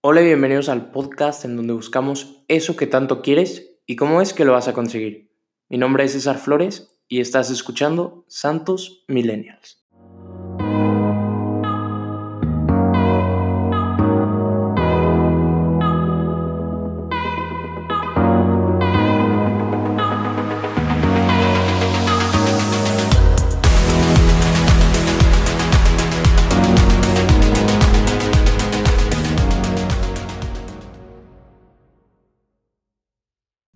Hola y bienvenidos al podcast en donde buscamos eso que tanto quieres y cómo es que lo vas a conseguir. Mi nombre es César Flores y estás escuchando Santos Millennials.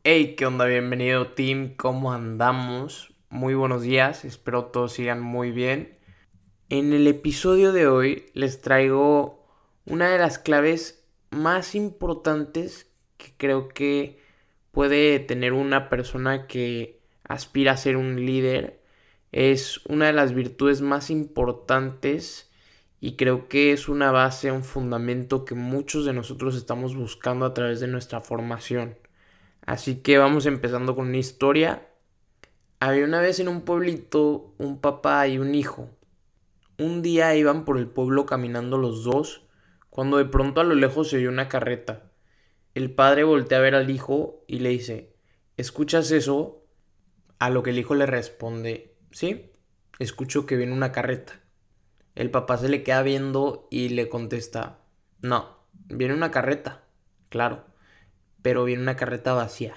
Hey, ¿qué onda? Bienvenido team, ¿cómo andamos? Muy buenos días, espero todos sigan muy bien. En el episodio de hoy les traigo una de las claves más importantes que creo que puede tener una persona que aspira a ser un líder. Es una de las virtudes más importantes y creo que es una base, un fundamento que muchos de nosotros estamos buscando a través de nuestra formación. Así que vamos empezando con una historia. Había una vez en un pueblito un papá y un hijo. Un día iban por el pueblo caminando los dos, cuando de pronto a lo lejos se oyó una carreta. El padre voltea a ver al hijo y le dice, ¿escuchas eso? A lo que el hijo le responde, sí, escucho que viene una carreta. El papá se le queda viendo y le contesta, no, viene una carreta, claro pero viene una carreta vacía.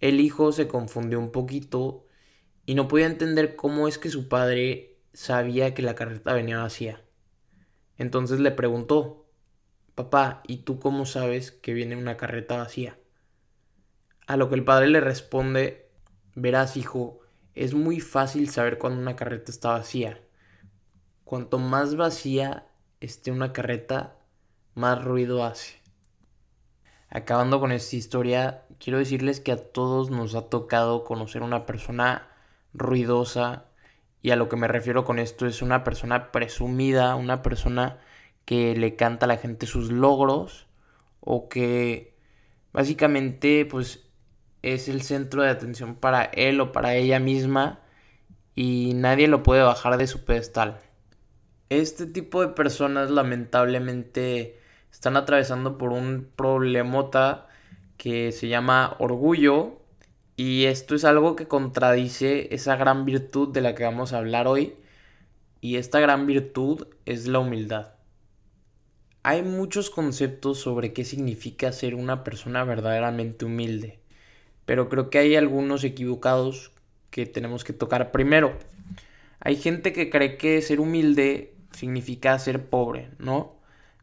El hijo se confundió un poquito y no podía entender cómo es que su padre sabía que la carreta venía vacía. Entonces le preguntó, papá, ¿y tú cómo sabes que viene una carreta vacía? A lo que el padre le responde, verás hijo, es muy fácil saber cuando una carreta está vacía. Cuanto más vacía esté una carreta, más ruido hace. Acabando con esta historia, quiero decirles que a todos nos ha tocado conocer una persona ruidosa y a lo que me refiero con esto es una persona presumida, una persona que le canta a la gente sus logros o que básicamente pues es el centro de atención para él o para ella misma y nadie lo puede bajar de su pedestal. Este tipo de personas lamentablemente están atravesando por un problemota que se llama orgullo y esto es algo que contradice esa gran virtud de la que vamos a hablar hoy y esta gran virtud es la humildad. Hay muchos conceptos sobre qué significa ser una persona verdaderamente humilde, pero creo que hay algunos equivocados que tenemos que tocar primero. Hay gente que cree que ser humilde significa ser pobre, ¿no?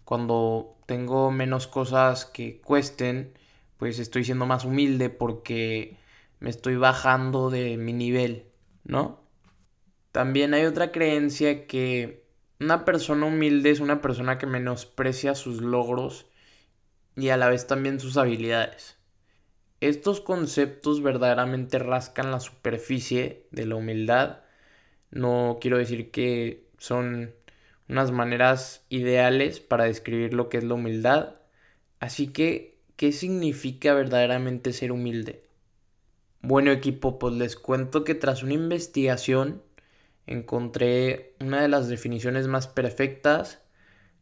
Cuando tengo menos cosas que cuesten, pues estoy siendo más humilde porque me estoy bajando de mi nivel, ¿no? También hay otra creencia que una persona humilde es una persona que menosprecia sus logros y a la vez también sus habilidades. Estos conceptos verdaderamente rascan la superficie de la humildad. No quiero decir que son unas maneras ideales para describir lo que es la humildad. Así que, ¿qué significa verdaderamente ser humilde? Bueno equipo, pues les cuento que tras una investigación encontré una de las definiciones más perfectas.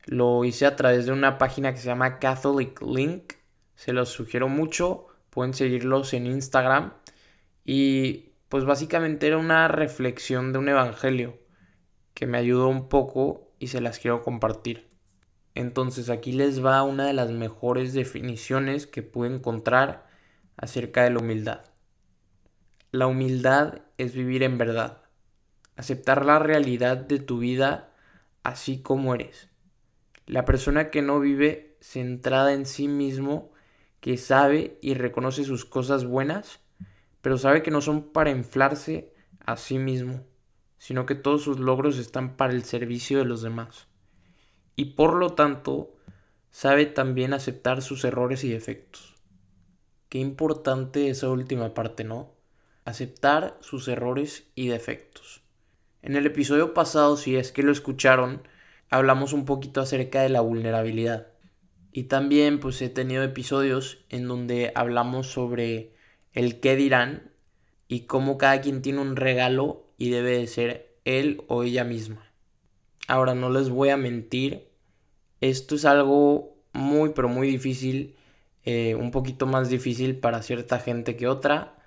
Lo hice a través de una página que se llama Catholic Link. Se los sugiero mucho. Pueden seguirlos en Instagram. Y pues básicamente era una reflexión de un evangelio que me ayudó un poco y se las quiero compartir. Entonces aquí les va una de las mejores definiciones que pude encontrar acerca de la humildad. La humildad es vivir en verdad, aceptar la realidad de tu vida así como eres. La persona que no vive centrada en sí mismo, que sabe y reconoce sus cosas buenas, pero sabe que no son para inflarse a sí mismo sino que todos sus logros están para el servicio de los demás. Y por lo tanto, sabe también aceptar sus errores y defectos. Qué importante esa última parte, ¿no? Aceptar sus errores y defectos. En el episodio pasado, si es que lo escucharon, hablamos un poquito acerca de la vulnerabilidad. Y también pues he tenido episodios en donde hablamos sobre el qué dirán y cómo cada quien tiene un regalo y debe de ser él o ella misma. Ahora no les voy a mentir, esto es algo muy pero muy difícil, eh, un poquito más difícil para cierta gente que otra,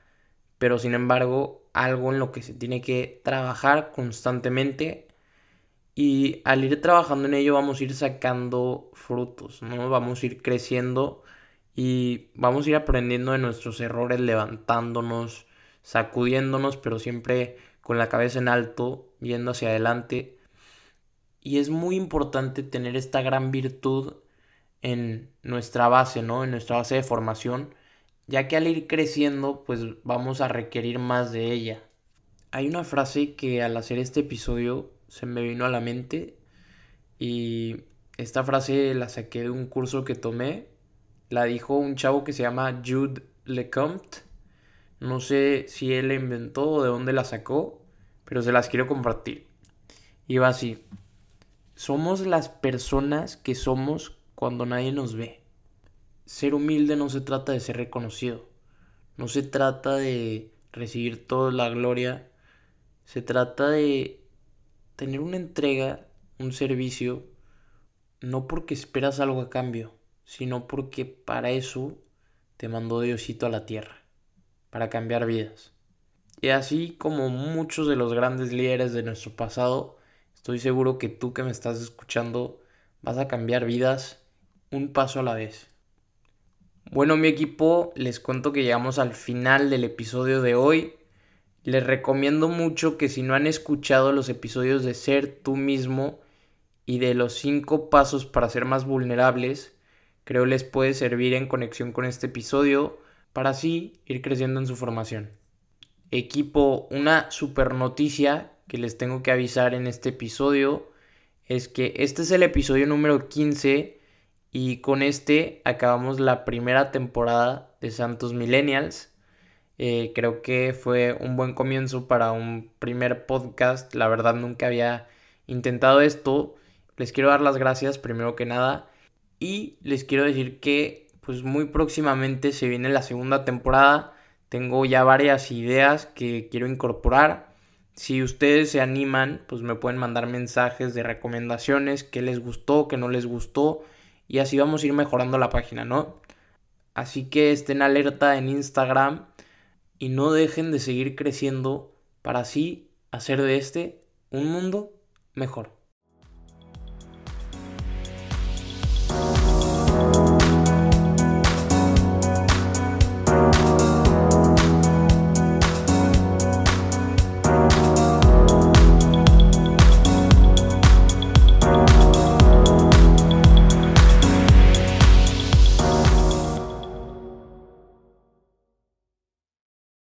pero sin embargo algo en lo que se tiene que trabajar constantemente y al ir trabajando en ello vamos a ir sacando frutos, ¿no? Vamos a ir creciendo y vamos a ir aprendiendo de nuestros errores, levantándonos, sacudiéndonos, pero siempre con la cabeza en alto, yendo hacia adelante. Y es muy importante tener esta gran virtud en nuestra base, ¿no? En nuestra base de formación, ya que al ir creciendo, pues vamos a requerir más de ella. Hay una frase que al hacer este episodio se me vino a la mente y esta frase la saqué de un curso que tomé. La dijo un chavo que se llama Jude LeCompte. No sé si él la inventó o de dónde la sacó, pero se las quiero compartir. Y va así. Somos las personas que somos cuando nadie nos ve. Ser humilde no se trata de ser reconocido. No se trata de recibir toda la gloria. Se trata de tener una entrega, un servicio, no porque esperas algo a cambio, sino porque para eso te mandó Diosito a la tierra, para cambiar vidas. Y así como muchos de los grandes líderes de nuestro pasado, estoy seguro que tú que me estás escuchando vas a cambiar vidas un paso a la vez. Bueno, mi equipo, les cuento que llegamos al final del episodio de hoy. Les recomiendo mucho que si no han escuchado los episodios de Ser tú mismo y de los 5 pasos para ser más vulnerables, creo les puede servir en conexión con este episodio para así ir creciendo en su formación. Equipo, una super noticia que les tengo que avisar en este episodio es que este es el episodio número 15 y con este acabamos la primera temporada de Santos Millennials. Eh, creo que fue un buen comienzo para un primer podcast. La verdad nunca había intentado esto. Les quiero dar las gracias primero que nada. Y les quiero decir que pues muy próximamente se viene la segunda temporada. Tengo ya varias ideas que quiero incorporar. Si ustedes se animan, pues me pueden mandar mensajes de recomendaciones, qué les gustó, qué no les gustó. Y así vamos a ir mejorando la página, ¿no? Así que estén alerta en Instagram y no dejen de seguir creciendo para así hacer de este un mundo mejor.